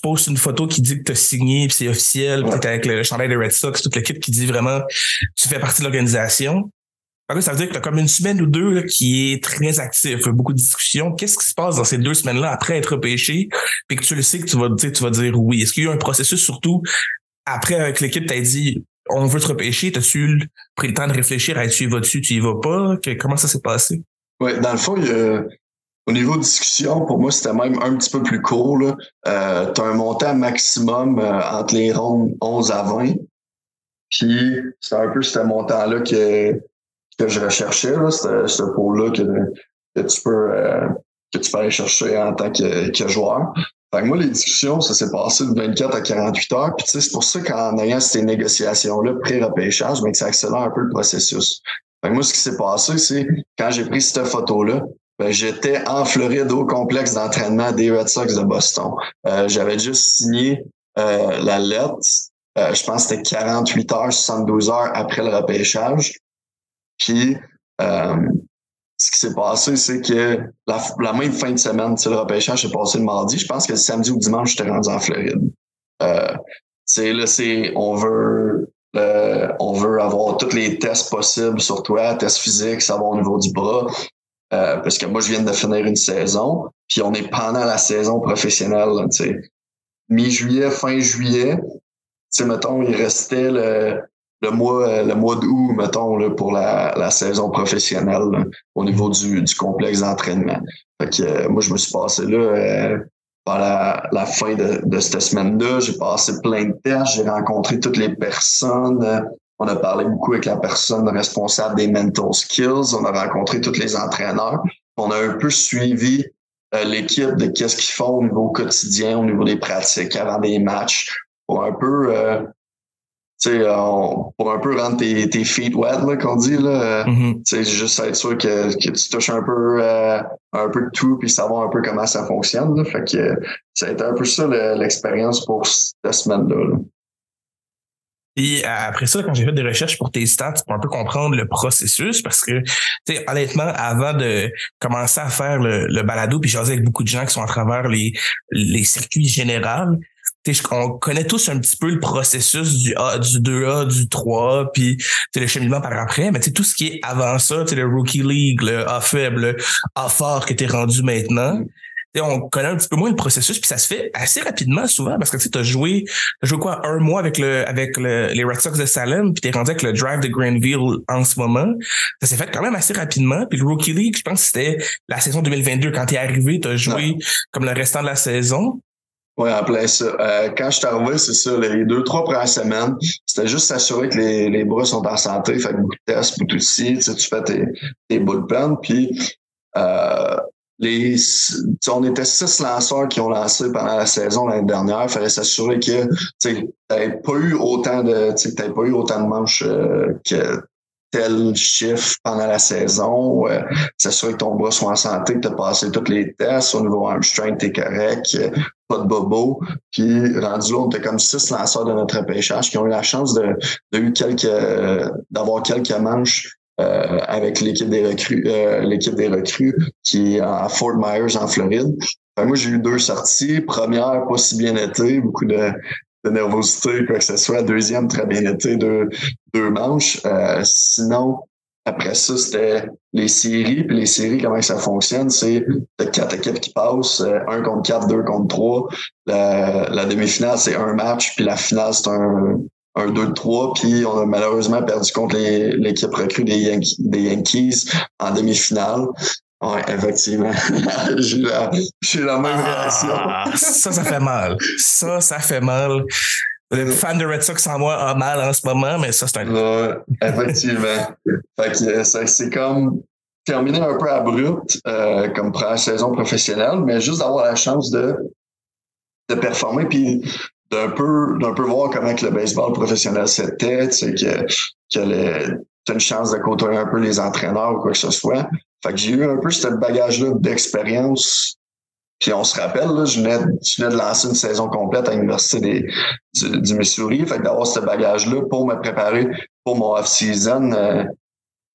[SPEAKER 1] postes une photo qui dit que tu as signé, puis c'est officiel, peut-être avec le chandail de Red Sox, toute l'équipe qui dit vraiment tu fais partie de l'organisation. Ça veut dire que tu as comme une semaine ou deux qui est très actif, beaucoup de discussions. Qu'est-ce qui se passe dans ces deux semaines-là après être pêché, puis que tu le sais que tu vas dire, tu vas dire oui? Est-ce qu'il y a eu un processus surtout après avec l'équipe, tu as dit on veut te repêcher, t'as-tu pris le temps de réfléchir à tu y vas-tu, tu y vas pas? comment ça s'est passé?
[SPEAKER 2] Oui, dans le fond, il y a, au niveau de discussion, pour moi, c'était même un petit peu plus court. Euh, tu as un montant maximum euh, entre les rondes 11 à 20. Puis c'est un peu ce montant-là que que je recherchais, ce pôle-là que, que, tu peux euh, que tu peux aller chercher en tant que, joueur. Fait moi, les discussions, ça s'est passé de 24 à 48 heures. Puis c'est pour ça qu'en ayant ces négociations-là pré-repêchage, que ça accélère un peu le processus. Fait moi, ce qui s'est passé, c'est quand j'ai pris cette photo-là, ben, j'étais en Floride au complexe d'entraînement des Red Sox de Boston. Euh, J'avais juste signé euh, la lettre. Euh, je pense que c'était 48 heures, 72 heures après le repêchage. Puis euh, ce qui s'est passé, c'est que la, la, même fin de semaine, le repêchage s'est passé le mardi. Je pense que le samedi ou dimanche, j'étais rendu en Floride. Euh, c'est là, c'est on veut euh, on veut avoir tous les tests possibles sur toi, tests physiques, savoir au niveau du bras. Euh, parce que moi, je viens de finir une saison, puis on est pendant la saison professionnelle, mi-juillet, fin juillet. Tu sais, mettons, il restait le, le mois le mois d'août, mettons, là, pour la, la saison professionnelle au niveau du, du complexe d'entraînement. Fait que euh, moi, je me suis passé là euh, par la, la, fin de, de cette semaine-là. J'ai passé plein de tests, j'ai rencontré toutes les personnes. On a parlé beaucoup avec la personne responsable des mental skills. On a rencontré tous les entraîneurs. On a un peu suivi euh, l'équipe de qu'est-ce qu'ils font au niveau quotidien, au niveau des pratiques, avant des matchs, pour un peu sais, pour un peu rendre tes, tes feet wet, là, qu'on dit, là. Mm juste être sûr que, que tu touches un peu, euh, un peu de tout puis savoir un peu comment ça fonctionne, là. Fait que ça a été un peu ça l'expérience pour cette semaine-là. Là.
[SPEAKER 1] Et après ça, quand j'ai fait des recherches pour tes stats, pour un peu comprendre le processus, parce que, tu sais, honnêtement, avant de commencer à faire le, le balado, puis jaser avec beaucoup de gens qui sont à travers les, les circuits généraux, on connaît tous un petit peu le processus du A, du 2A, du 3, puis le cheminement par après, mais tout ce qui est avant ça, le Rookie League, le A faible, le A fort que tu es rendu maintenant, on connaît un petit peu moins le processus, puis ça se fait assez rapidement souvent, parce que tu as joué, as joué quoi, un mois avec le avec le, les Red Sox de Salem, puis tu es rendu avec le Drive de Grandville en ce moment. Ça s'est fait quand même assez rapidement, puis le Rookie League, je pense que c'était la saison 2022, quand tu es arrivé, tu as joué comme le restant de la saison.
[SPEAKER 2] Oui, en plein ça. Euh, quand je suis arrivé, c'est ça, les deux, trois premières semaines, c'était juste s'assurer que les, les bras sont en santé, fait beaucoup de tests, beaucoup aussi, tu, sais, tu fais tes, tes bullpen, puis euh, les, on était six lanceurs qui ont lancé pendant la saison l'année dernière. Il fallait s'assurer que tu n'avais pas eu autant de tu pas eu autant de manches euh, que tel chiffre pendant la saison, euh, s'assurer que ton bras soit en santé, que tu as passé tous les tests au niveau hamstring, tu es correct, euh, pas de bobo. Puis rendu là, on était comme six lanceurs de notre pêchage qui ont eu la chance d'avoir quelques manches euh, avec l'équipe des recrues, euh, l'équipe des recrues qui est à Fort Myers en Floride. moi, j'ai eu deux sorties. Première, pas si bien été, beaucoup de, de nervosité, quoi que ce soit. Deuxième, très bien été, deux, deux manches. Euh, sinon, après ça, c'était les séries. Puis les séries, comment ça fonctionne? C'est quatre équipes qui passent, euh, un contre quatre, deux contre trois. La, la demi-finale, c'est un match, puis la finale, c'est un, un 2-3, puis on a malheureusement perdu contre l'équipe recrue des, Yankees, des Yankees en demi-finale. Oui, effectivement. j'ai la, la même ah, réaction.
[SPEAKER 1] ça, ça fait mal. Ça, ça fait mal. Le fan de Red Sox en moi a mal en ce moment, mais ça, c'est un.
[SPEAKER 2] Ouais, effectivement. fait que c'est comme terminé un peu abrupt euh, comme première saison professionnelle, mais juste d'avoir la chance de, de performer. Puis d'un peu, d'un peu voir comment que le baseball professionnel c'était, tu sais, que, que tu as une chance de côtoyer un peu les entraîneurs ou quoi que ce soit. Fait que j'ai eu un peu ce bagage-là d'expérience. Puis on se rappelle, là, je, venais, je venais de lancer une saison complète à l'Université des, du, Missouri. Fait que d'avoir ce bagage-là pour me préparer pour mon off-season, euh,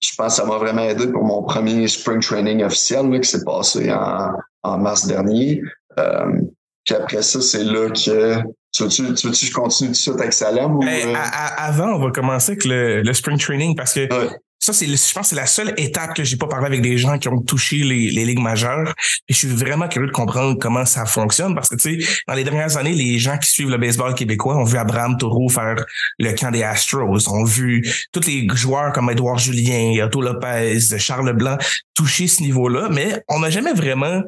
[SPEAKER 2] je pense que ça m'a vraiment aidé pour mon premier spring training officiel là, qui s'est passé en, en mars dernier. Euh, puis après ça, c'est là que tu veux-tu, tu veux je continue tout de suite avec Salem? Ou,
[SPEAKER 1] ben, euh? avant, on va commencer avec le, le spring training parce que ça, c'est, je pense, c'est la seule étape que j'ai pas parlé avec des gens qui ont touché les, les ligues majeures. Et je suis vraiment curieux de comprendre comment ça fonctionne parce que, tu sais, dans les dernières années, les gens qui suivent le baseball québécois ont vu Abraham Taureau faire le camp des Astros, ont vu tous les joueurs comme Edouard Julien, Otto Lopez, Charles Blanc toucher ce niveau-là, mais on n'a jamais vraiment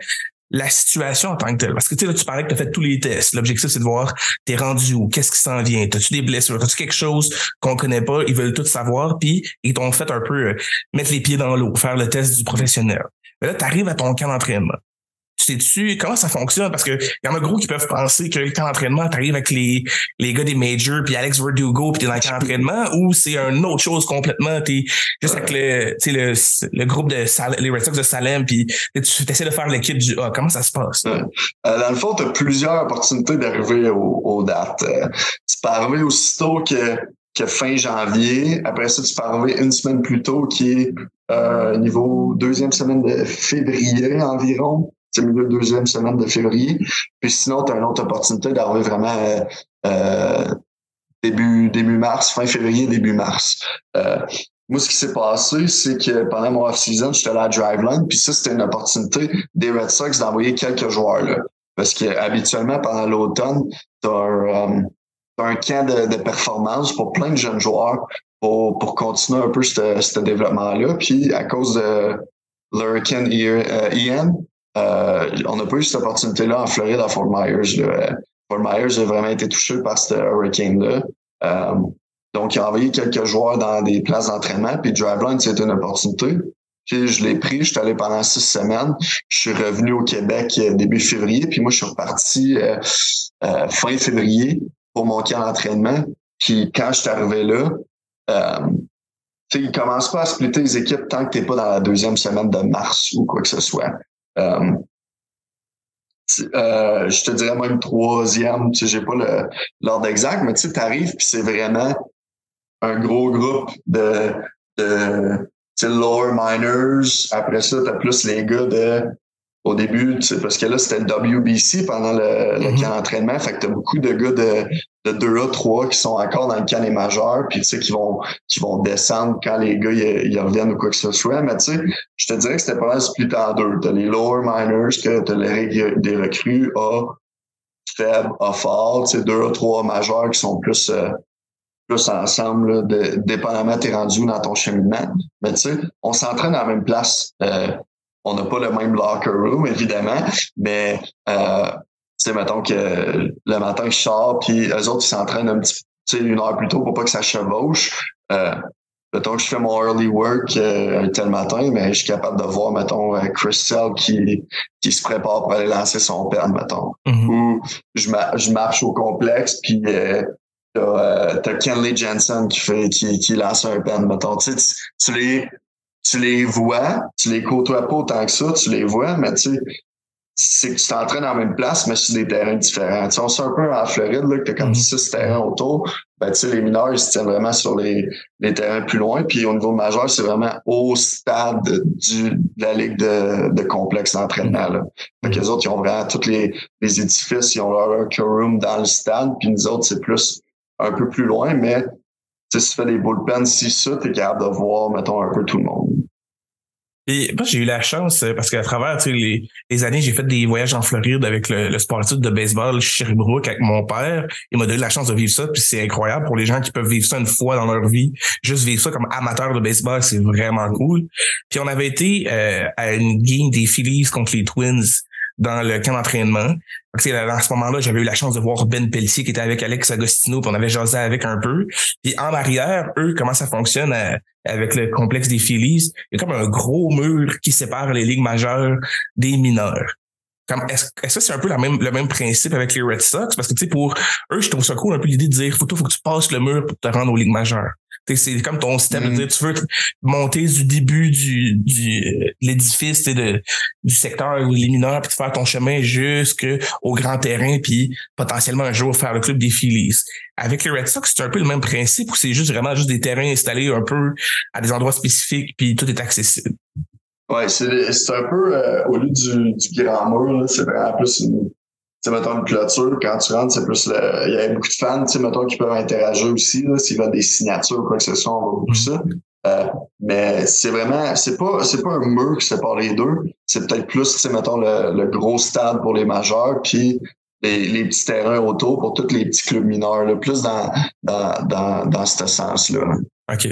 [SPEAKER 1] la situation en tant que telle. Parce que tu sais, là, tu parlais que tu as fait tous les tests. L'objectif, c'est de voir t'es rendu où, qu'est-ce qui s'en vient, t'as-tu des blessures, t'as-tu quelque chose qu'on connaît pas, ils veulent tout savoir, puis ils t'ont fait un peu euh, mettre les pieds dans l'eau, faire le test du professionnel. Mais là, tu arrives à ton camp d'entraînement tu comment ça fonctionne? Parce que y en a gros qui peuvent penser que le camp d'entraînement t'arrives avec les les gars des majors puis Alex Verdugo puis t'es dans le camp d'entraînement ou c'est une autre chose complètement t'es juste avec le le, le groupe de Salem, les Red Sox de Salem puis tu essaies de faire l'équipe du A. Comment ça se passe?
[SPEAKER 2] Euh, dans le fond t'as plusieurs opportunités d'arriver aux dates. Euh, tu peux arriver aussitôt que que fin janvier. Après ça, tu peux arriver une semaine plus tôt, qui est euh, niveau deuxième semaine de février environ c'est milieu deuxième semaine de février. Puis sinon, tu as une autre opportunité d'arriver vraiment euh, euh, début, début mars, fin février, début mars. Euh, moi, ce qui s'est passé, c'est que pendant mon off-season, j'étais allé à Driveline, puis ça, c'était une opportunité des Red Sox d'envoyer quelques joueurs là. Parce que habituellement, pendant l'automne, tu as un, camp de, de, performance pour plein de jeunes joueurs pour, pour continuer un peu ce développement-là. Puis à cause de l'Hurricane Ian, euh, on n'a pas eu cette opportunité-là en Floride à Fort Myers. Là. Fort Myers a vraiment été touché par ce hurricane-là. Euh, donc, il a envoyé quelques joueurs dans des places d'entraînement, puis Driveline, c'était une opportunité. Puis je l'ai pris, je suis allé pendant six semaines. Je suis revenu au Québec euh, début février, puis moi, je suis reparti fin février pour mon camp d'entraînement. Puis quand je suis arrivé là, euh, il commence pas à splitter les équipes tant que tu n'es pas dans la deuxième semaine de mars ou quoi que ce soit. Euh, euh, je te dirais même troisième, tu sais, j'ai pas l'ordre exact, mais tu sais, t'arrives puis c'est vraiment un gros groupe de, de lower minors. Après ça, t'as plus les gars de au début, parce que là, c'était le WBC pendant le, le mm-hmm. camp d'entraînement. Fait que t'as beaucoup de gars de, de 2A, 3 qui sont encore dans le camp des majeurs, puis tu sais, qui vont, qui vont descendre quand les gars ils reviennent ou quoi que ce soit. Mais tu sais, je te dirais que c'était pas mal splitté en deux. T'as les lower minors, que t'as les des recrues A faible, A fort, tu sais, 2A, 3 majeurs qui sont plus, euh, plus ensemble, de, dépendamment t'es rendu dans ton cheminement. Mais tu sais, on s'entraîne à la même place. Euh, on n'a pas le même locker room, évidemment, mais euh, tu sais, mettons que le matin, je sors, puis eux autres, ils s'entraînent un petit tu sais, une heure plus tôt pour pas que ça chevauche. Euh, mettons que je fais mon early work euh, un tel matin, mais je suis capable de voir, mettons, euh, Chris qui, qui se prépare pour aller lancer son pen, mettons. Mm-hmm. Ou je, je marche au complexe, puis euh, t'as, euh, Kenley Jensen qui fait qui, qui lance un pen, mettons. Tu, sais, tu les tu les vois, tu les côtoies pas autant que ça, tu les vois, mais tu sais, c'est que tu t'entraînes en même place, mais sur des terrains différents. Tu sais, on sait un peu en Floride, là, que t'as comme mm-hmm. six terrains autour. Ben, tu sais, les mineurs, ils se tiennent vraiment sur les, les terrains plus loin. Puis au niveau majeur, c'est vraiment au stade du, de la ligue de, de complexe d'entraînement. Là. Fait que les autres, ils ont vraiment tous les, les édifices, ils ont leur locker room dans le stade. Puis nous autres, c'est plus un peu plus loin, mais si tu fais des bullpens, si ça, t'es capable de voir, mettons, un peu tout le monde.
[SPEAKER 1] Et moi, j'ai eu la chance, euh, parce qu'à travers les, les années, j'ai fait des voyages en Floride avec le, le sport de baseball Sherbrooke avec mon père. Il m'a donné la chance de vivre ça, puis c'est incroyable pour les gens qui peuvent vivre ça une fois dans leur vie. Juste vivre ça comme amateur de baseball, c'est vraiment cool. Puis on avait été euh, à une game des Phillies contre les Twins dans le camp d'entraînement. À ce moment-là, j'avais eu la chance de voir Ben Pelletier qui était avec Alex Agostino, puis on avait jasé avec un peu. Puis en arrière, eux, comment ça fonctionne euh, avec le complexe des Phillies? Il y a comme un gros mur qui sépare les ligues majeures des mineurs. Est-ce que c'est un peu le même principe avec les Red Sox? Parce que, tu sais, pour eux, je trouve ça cool un peu l'idée de dire, faut, faut que tu passes le mur pour te rendre aux ligues majeures. C'est comme ton système de mm. dire, tu veux monter du début du, du l'édifice de, du secteur ou les mineurs, puis faire ton chemin jusqu'au grand terrain, puis potentiellement un jour faire le club des Phillies. Avec les Red Sox, c'est un peu le même principe ou c'est juste vraiment juste des terrains installés un peu à des endroits spécifiques, puis tout est accessible?
[SPEAKER 2] Ouais, c'est un peu euh, au lieu du, du grand mur, c'est vraiment plus une sais, mettons une clôture, quand tu rentres, c'est plus le. Il y a beaucoup de fans, tu sais, mettons, qui peuvent interagir aussi, s'ils veulent des signatures ou quoi que ce soit, on va beaucoup ça. Euh, mais c'est vraiment, c'est pas, c'est pas un mur qui sépare les deux. C'est peut-être plus, tu sais, mettons, le, le, gros stade pour les majeurs, puis les, les, petits terrains autour pour tous les petits clubs mineurs, là, plus dans, dans, dans, dans ce sens-là.
[SPEAKER 1] OK.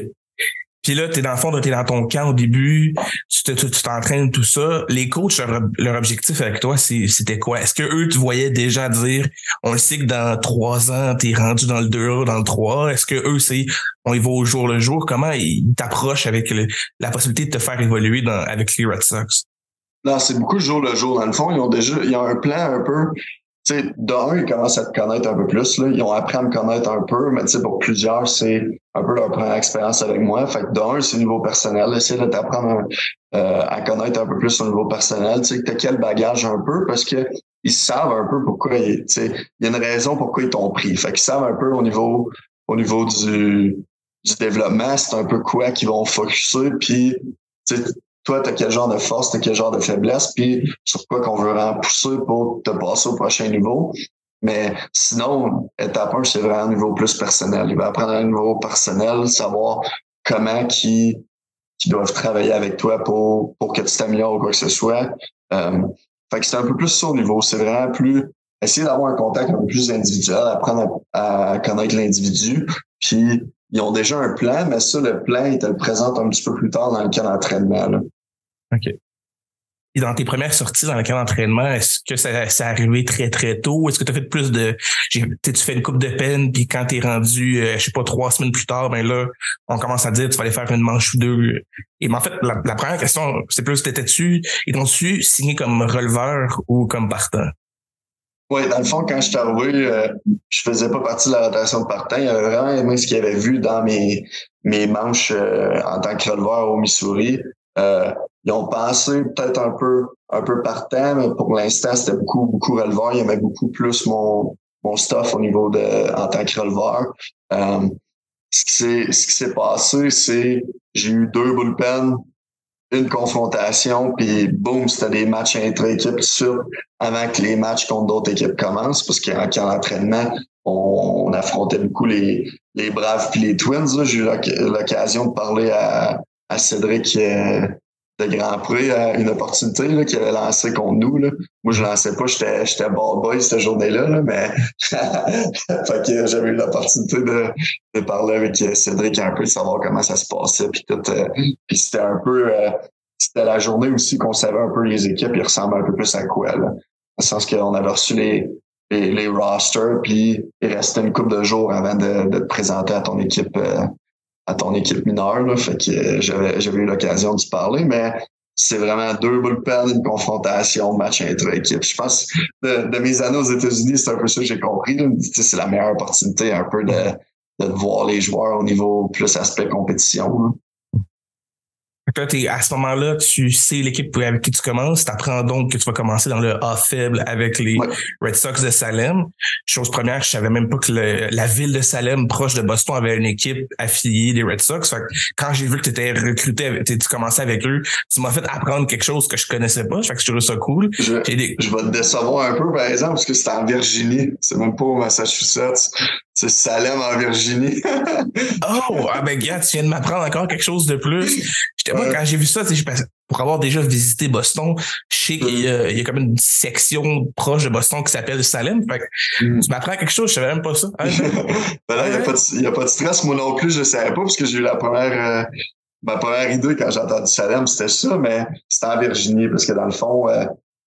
[SPEAKER 1] Puis là, t'es dans le fond, t'es dans ton camp au début, tu t'entraînes tout ça. Les coachs, leur, objectif avec toi, c'était quoi? Est-ce que eux, tu voyais déjà dire, on le sait que dans trois ans, t'es rendu dans le 2 dans le 3. Est-ce que eux, c'est, on y va au jour le jour? Comment ils t'approchent avec la possibilité de te faire évoluer avec les Red Sox?
[SPEAKER 2] Non, c'est beaucoup jour le jour. Dans le fond, ils ont déjà, ils ont un plan un peu sais, d'un, ils commencent à te connaître un peu plus. Là. Ils ont appris à me connaître un peu, mais tu sais, pour plusieurs, c'est un peu leur première expérience avec moi. Fait que d'un, c'est au niveau personnel. Essayer de t'apprendre euh, à connaître un peu plus au niveau personnel. Tu sais, t'as quel bagage un peu parce que ils savent un peu pourquoi tu sais, il y a une raison pourquoi ils t'ont pris. Fait qu'ils savent un peu au niveau au niveau du, du développement, c'est un peu quoi qu'ils vont focuser. Puis toi, tu as quel genre de force, tu quel genre de faiblesse, puis sur quoi qu'on veut vraiment pousser pour te passer au prochain niveau. Mais sinon, étape 1, c'est vraiment un niveau plus personnel. Il va apprendre un niveau personnel, savoir comment qui, qui doivent travailler avec toi pour, pour que tu t'améliores ou quoi que ce soit. Euh, fait que c'est un peu plus ça au niveau. C'est vraiment plus essayer d'avoir un contact un peu plus individuel, apprendre à, à connaître l'individu, puis ils ont déjà un plan, mais ça, le plan, ils te le présentent un petit peu plus tard dans le cas d'entraînement.
[SPEAKER 1] OK. Et dans tes premières sorties dans le camp d'entraînement, est-ce que ça, ça arrivé très, très tôt? Est-ce que tu as fait plus de. Tu fais une coupe de peine, puis quand tu es rendu, euh, je sais pas, trois semaines plus tard, ben là, on commence à dire tu vas aller faire une manche ou deux. Et en fait, la, première question, c'est plus t'étais-tu, ils t'ont-tu signé comme releveur ou comme partant?
[SPEAKER 2] Oui, dans le fond, quand je suis arrivé, euh, je faisais pas partie de la rotation de partant. Il avait vraiment aimé ce qu'il avait vu dans mes, mes manches euh, en tant que releveur au Missouri. Euh, ils ont pensé peut-être un peu un peu partant, mais pour l'instant, c'était beaucoup, beaucoup releveur. Il y avait beaucoup plus mon, mon stuff au niveau de en tant que releveur. Euh, ce qui s'est passé, c'est j'ai eu deux bullpens une confrontation, puis boum, c'était des matchs intra-équipe sûr avant que les matchs contre d'autres équipes commencent, parce qu'en entraînement, on, affrontait beaucoup les, les Braves puis les Twins. J'ai eu l'occasion de parler à, à Cédric euh, de Grand Prix euh, une opportunité là, qu'il avait lancé contre nous. Là. Moi, je lançais pas, j'étais, j'étais ball boy cette journée-là, là, mais j'avais eu l'opportunité de, de parler avec Cédric un peu, de savoir comment ça se passait. Puis tout, euh, puis c'était un peu euh, c'était la journée aussi qu'on savait un peu les équipes, ils ressemblent un peu plus à quoi. Là. Dans le sens qu'on avait reçu les, les, les rosters, puis il restait une couple de jours avant de, de te présenter à ton équipe à ton équipe mineure. Là, fait que euh, j'avais, eu l'occasion d'y parler, mais c'est vraiment deux bullpens, une confrontation, match intra-équipe. Je pense de, de mes années aux États-Unis, c'est un peu ça que j'ai compris. C'est la meilleure opportunité un peu de, de voir les joueurs au niveau plus aspect compétition
[SPEAKER 1] à ce moment-là, tu sais l'équipe avec qui tu commences. Tu apprends donc que tu vas commencer dans le A faible avec les Red Sox de Salem. Chose première, je savais même pas que la ville de Salem, proche de Boston, avait une équipe affiliée des Red Sox. quand j'ai vu que tu étais recruté, tu commençais avec eux, tu m'as fait apprendre quelque chose que je connaissais pas. Fait que je trouvais ça cool.
[SPEAKER 2] Je, vais te décevoir un peu, par exemple, parce que c'était en Virginie. C'est même pas au Massachusetts. C'est Salem en Virginie.
[SPEAKER 1] oh, ah ben gars, tu viens de m'apprendre encore quelque chose de plus. J'étais moi quand j'ai vu ça, pour avoir déjà visité Boston, je sais qu'il y, a comme une section proche de Boston qui s'appelle Salem. Fait mm. Tu m'apprends quelque chose, je savais même pas ça.
[SPEAKER 2] ben là, il n'y a, pas de stress. Moi non plus, je savais pas parce que j'ai eu la première. Euh, ma première idée quand j'ai entendu Salem, c'était ça, mais c'était en Virginie parce que dans le fond, euh,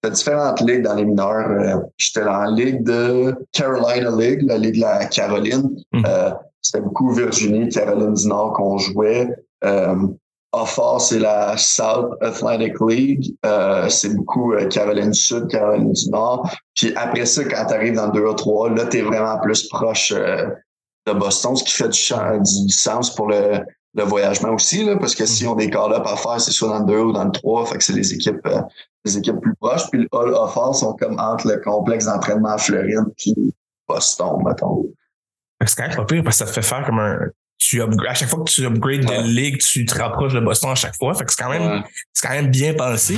[SPEAKER 2] différentes ligues dans les mineurs. Euh, j'étais dans la ligue de Carolina League, la ligue de la Caroline. Hmm. Euh, c'était beaucoup Virginie, Caroline du Nord qu'on jouait. Euh, c'est la South Atlantic League. Euh, c'est beaucoup Caroline du Sud, Caroline du Nord. Puis après ça, quand tu arrives dans le 2 3, là, tu es vraiment plus proche de Boston, ce qui fait du, du sens pour le, le voyagement aussi, là, parce que si on des call-up à faire, c'est soit dans le 2 ou dans le 3, fait que c'est les équipes euh, les équipes plus proches. Puis le hall offert sont comme entre le complexe d'entraînement à Floride puis Boston, mettons.
[SPEAKER 1] C'est quand même pas pire parce que ça te fait faire comme un. Tu à chaque fois que tu upgrades de ligue, tu te rapproches de Boston à chaque fois. Fait que c'est quand même, c'est quand même bien pensé.